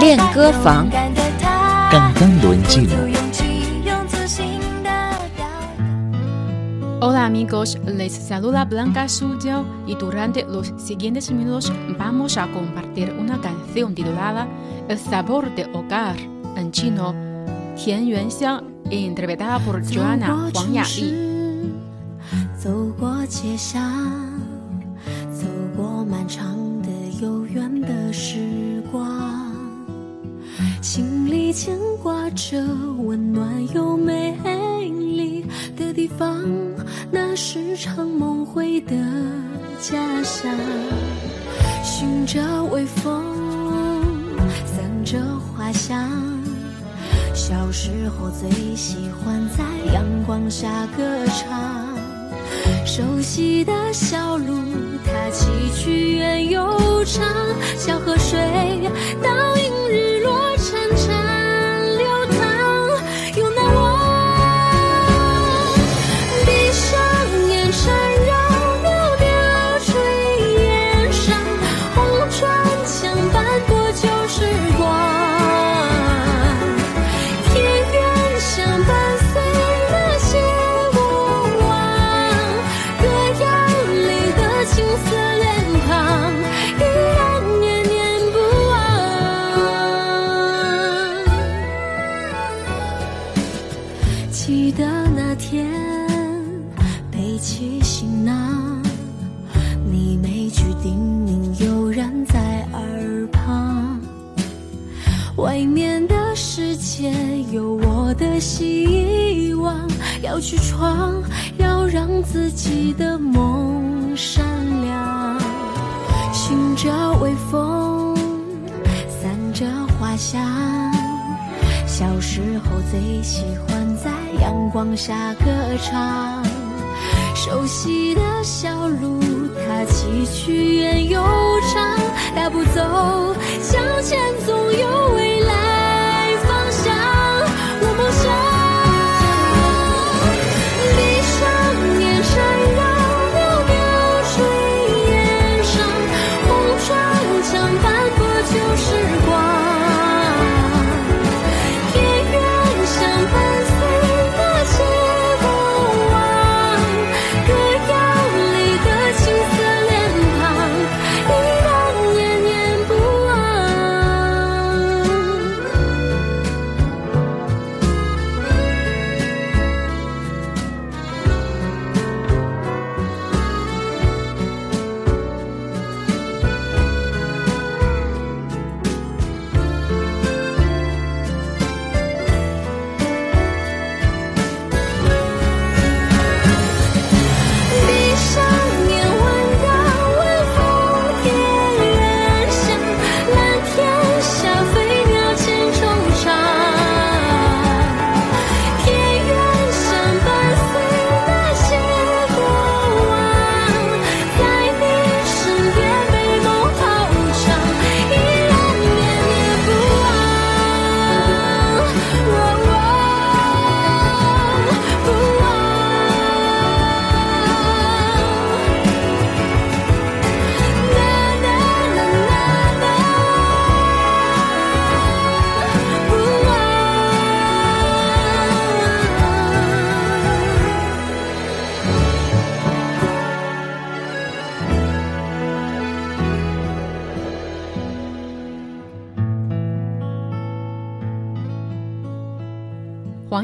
练歌房，刚刚轮进。Hola amigos, les saluda Blanca Suyo y durante los siguientes minutos vamos a compartir una canción titulada El sabor de hogar en chino, Tian Yuanxiang, interpretada por Joanna Huang Yali. 悠远的时光，心里牵挂着温暖又美丽的地方，那是场梦回的家乡。寻着微风，散着花香，小时候最喜欢在阳光下歌唱。熟悉的小路，它崎岖远又长，小河水倒映日我的希望，要去闯，要让自己的梦闪亮。寻着微风，散着花香，小时候最喜欢在阳光下歌唱。熟悉的小路，它崎岖远又长，大步走，向前总有未来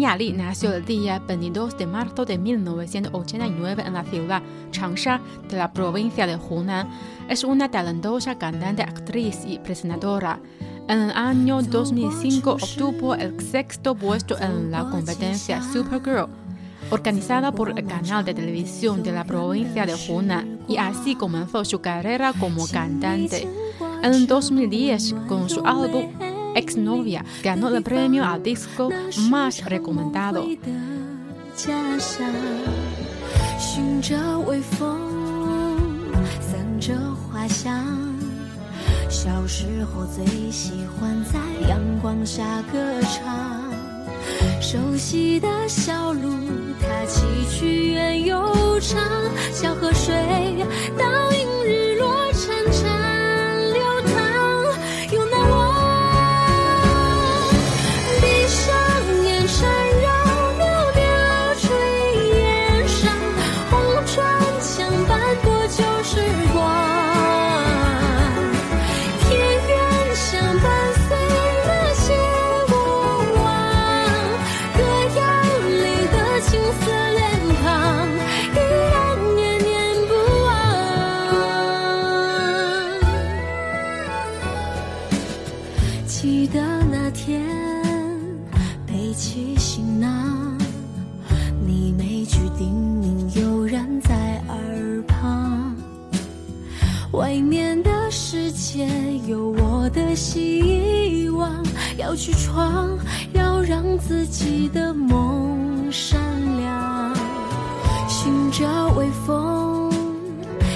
Juan Yali nació el día 22 de marzo de 1989 en la ciudad Changsha de la provincia de Hunan. Es una talentosa cantante, actriz y presentadora. En el año 2005 obtuvo el sexto puesto en la competencia Supergirl, organizada por el canal de televisión de la provincia de Hunan, y así comenzó su carrera como cantante. En 2010, con su álbum Exnovia ganó el premio al disco más recomendado. 要去闯，要让自己的梦闪亮。寻着微风，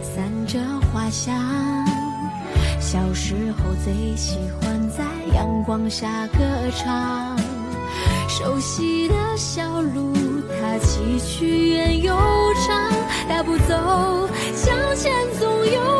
散着花香。小时候最喜欢在阳光下歌唱，熟悉的小路，它崎岖远又长，大步走，向前总有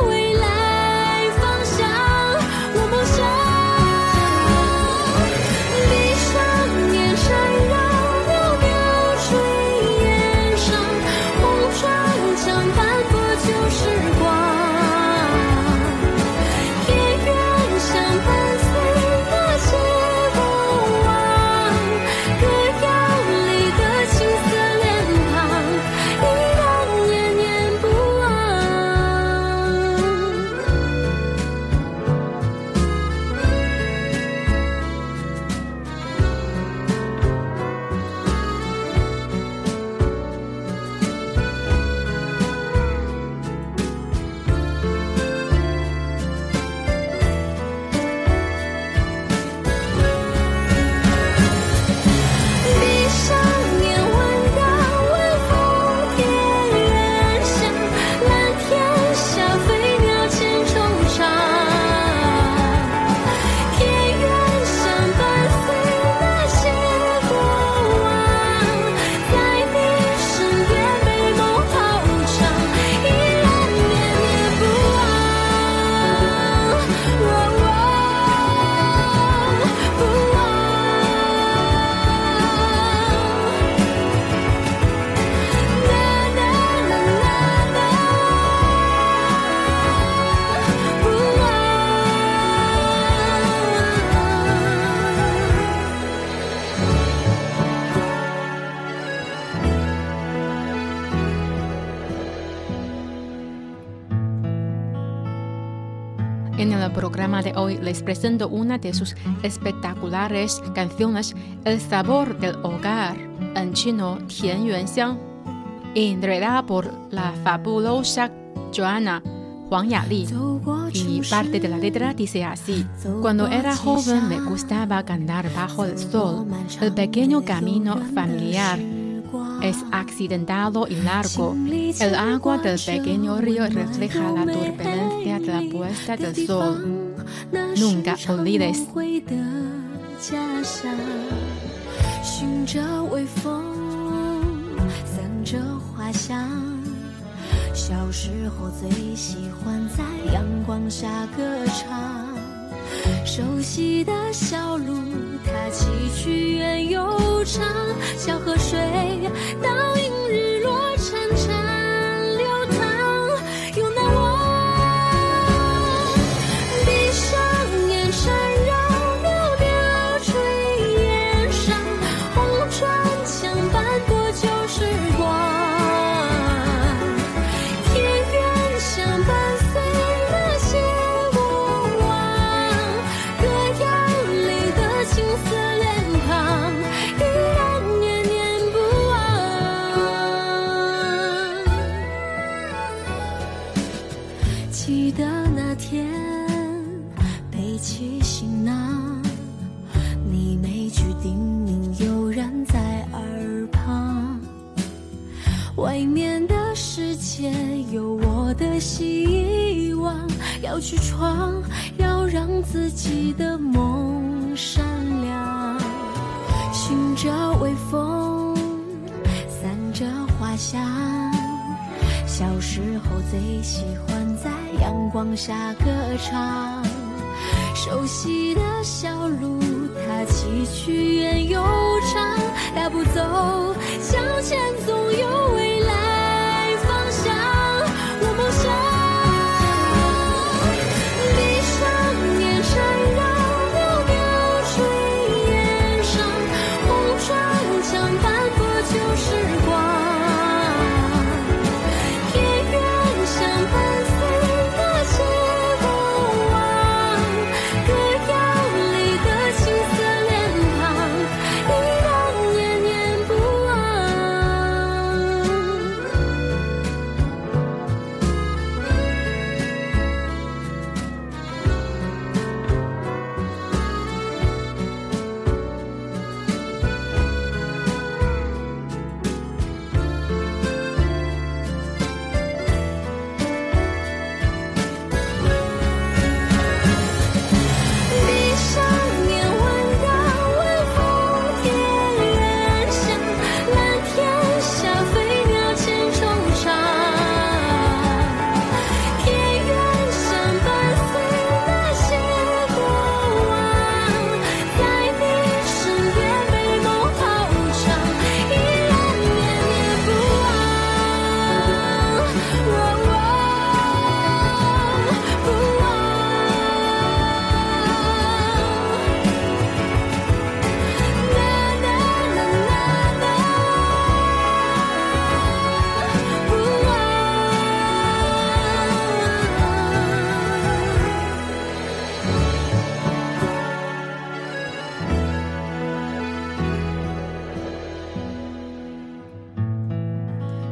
hoy les presento una de sus espectaculares canciones, El sabor del hogar, en chino Tian Yuan Xiang, interpretada por la fabulosa Joana Huang Yali. Y parte de la letra dice así: Cuando era joven me gustaba cantar bajo el sol, el pequeño camino familiar es accidentado y largo. El agua del pequeño río refleja la turbulencia de la puesta del sol. Nunca olvides 回的家乡，寻着微风，散着花香。小时候最喜欢在阳光下歌唱，熟悉的小路，它崎岖远又长，小河水倒映日小时候最喜欢在阳光下歌唱，熟悉的小路，它崎岖远又长，大步走，向前总有未来方向。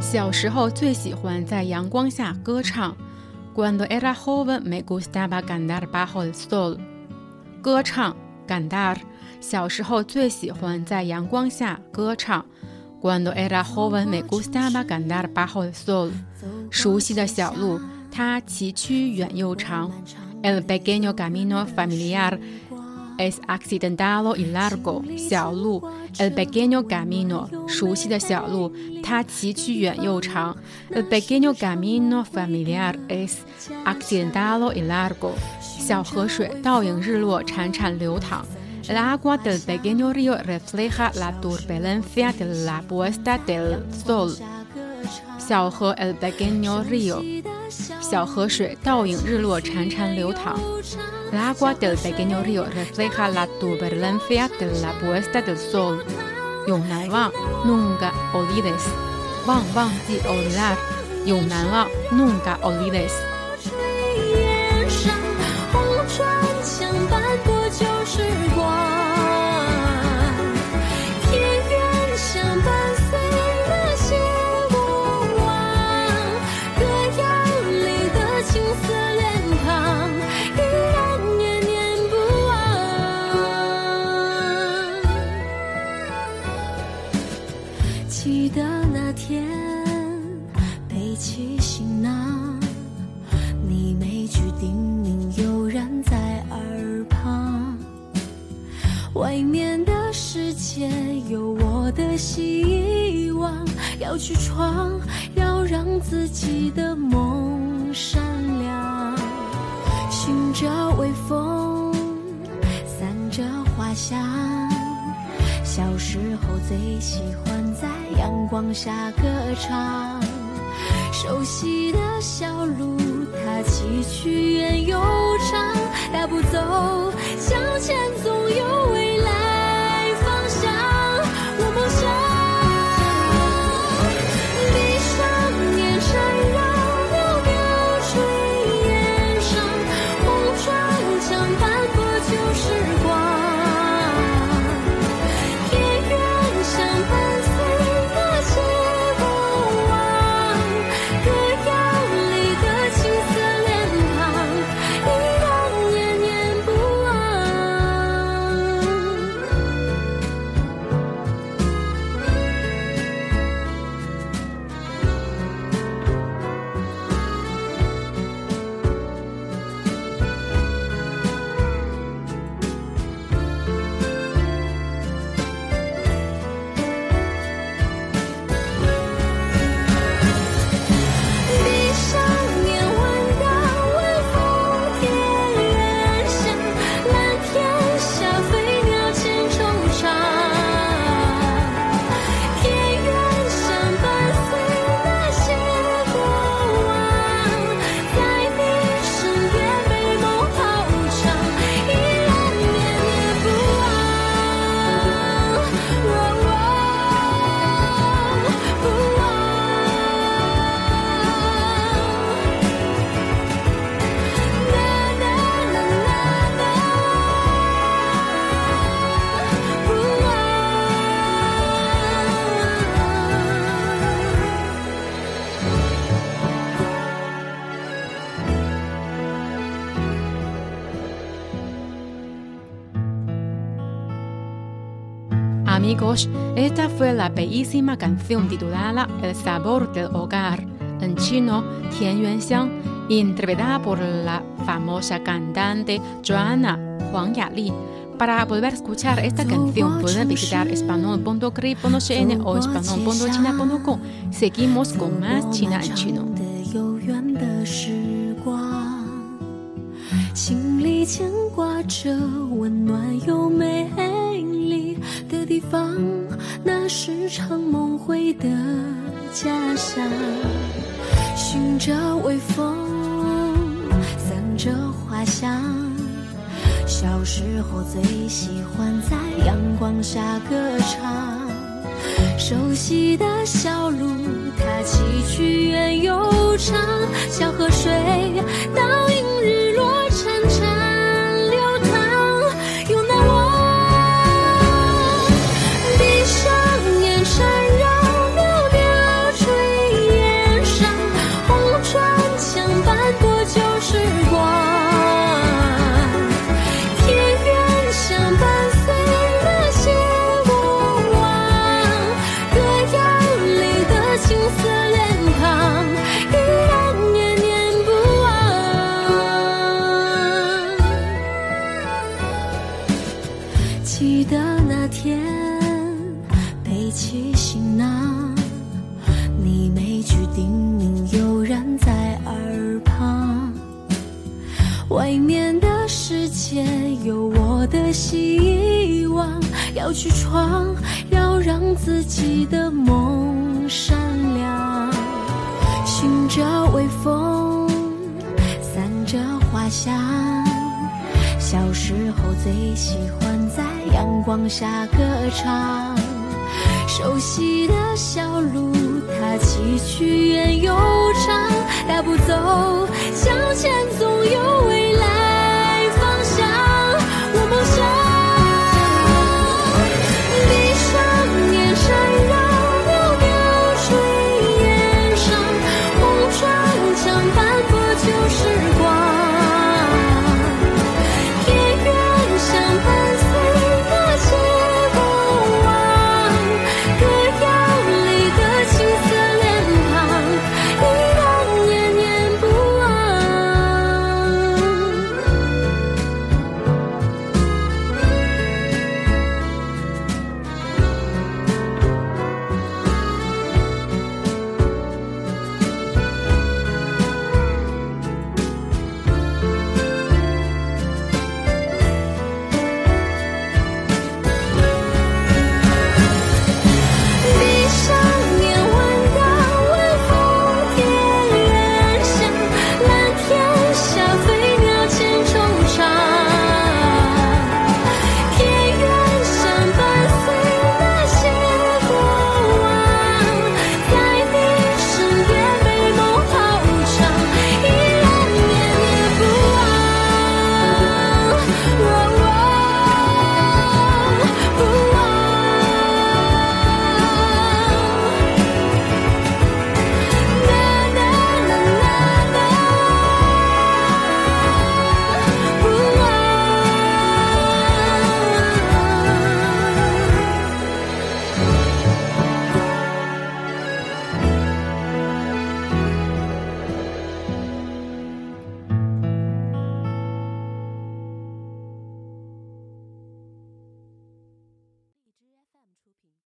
小时候最喜欢在阳光下歌唱。Cuando era joven me gustaba cantar bajo el sol。歌唱，cantar。小时候最喜欢在阳光下歌唱。Cuando era joven me gustaba cantar bajo el sol。熟悉的小路，它崎岖远又长。El pequeño camino familiar es accidentado y largo。小路，el pequeño camino，熟悉的小路，它崎岖远又长。El pequeño camino familiar es accidentado y largo。小河水倒影日落，潺潺流淌。El agua del pequeño río refleja la turbulencia de la puesta del sol。 小河，el pequeño río。小河水倒影日落，潺潺流淌。El agua del pequeño río refleja la turbulencia de la puesta del sol。永难忘，nunca olvides。忘忘记，olvidar。永难忘，nunca olvides。 去闯，要让自己的梦闪亮。寻着微风，散着花香。小时候最喜欢在阳光下歌唱。熟悉的小路，它崎岖远又长。大步走，向前总有未来 Amigos, esta fue la bellísima canción titulada El sabor del hogar, en chino Tian Yuanxiang, interpretada por la famosa cantante Joanna Huang Yali. Para volver a escuchar esta canción pueden visitar espanol.cri.cn o espanol.china.com. Seguimos con más China en chino. 心里牵挂着温暖又美丽 的地方，那是常梦回的家乡。寻着微风，散着花香。小时候最喜欢在阳光下歌唱。熟悉的小路，它崎岖远又长，小河水倒映日落。潺潺希望，要去闯，要让自己的梦闪亮。寻着微风，散着花香，小时候最喜欢在阳光下歌唱。熟悉的小路，它崎岖远又长，大步走，向前总有未来。